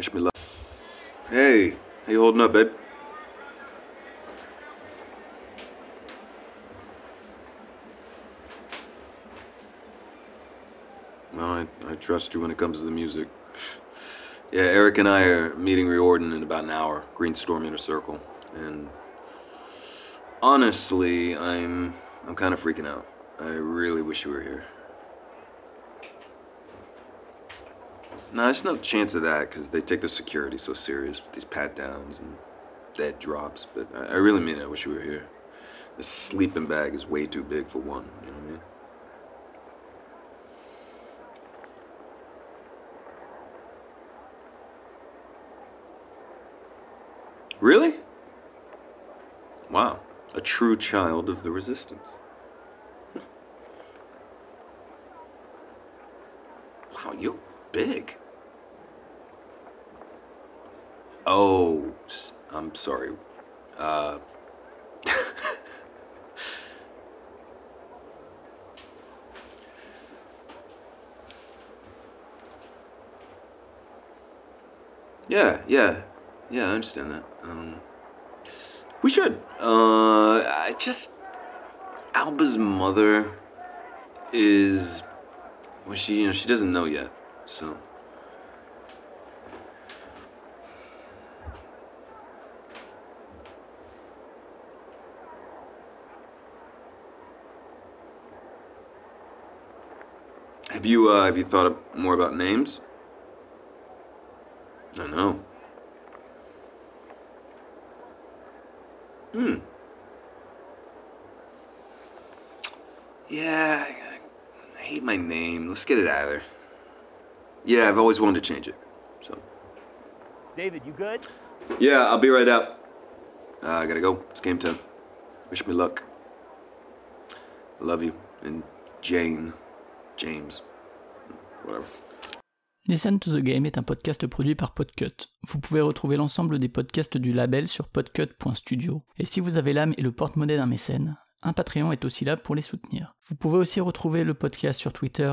Wish me luck. Hey, how you holding up, babe? Well, I, I trust you when it comes to the music. Yeah, Eric and I are meeting Riordan in about an hour, Greenstorm Inner Circle, and honestly, I'm I'm kind of freaking out. I really wish you were here. No, there's no chance of that because they take the security so serious with these pat downs and dead drops. But I, I really mean it. I wish you were here. The sleeping bag is way too big for one. You know what I mean? Really? Wow. A true child of the resistance. Wow, you're big. Oh, I'm sorry. Uh. yeah, yeah, yeah. I understand that. Um, we should. Uh, I just Alba's mother is well, she you know she doesn't know yet, so. Have you uh, have you thought more about names? I know. Hmm. Yeah, I hate my name. Let's get it out of there. Yeah, I've always wanted to change it. So. David, you good? Yeah, I'll be right out. Uh, I gotta go. It's game time. Wish me luck. I love you. And Jane. James. Whatever. Listen to the Game est un podcast produit par Podcut. Vous pouvez retrouver l'ensemble des podcasts du label sur podcut.studio. Et si vous avez l'âme et le porte-monnaie d'un mécène, un Patreon est aussi là pour les soutenir. Vous pouvez aussi retrouver le podcast sur Twitter,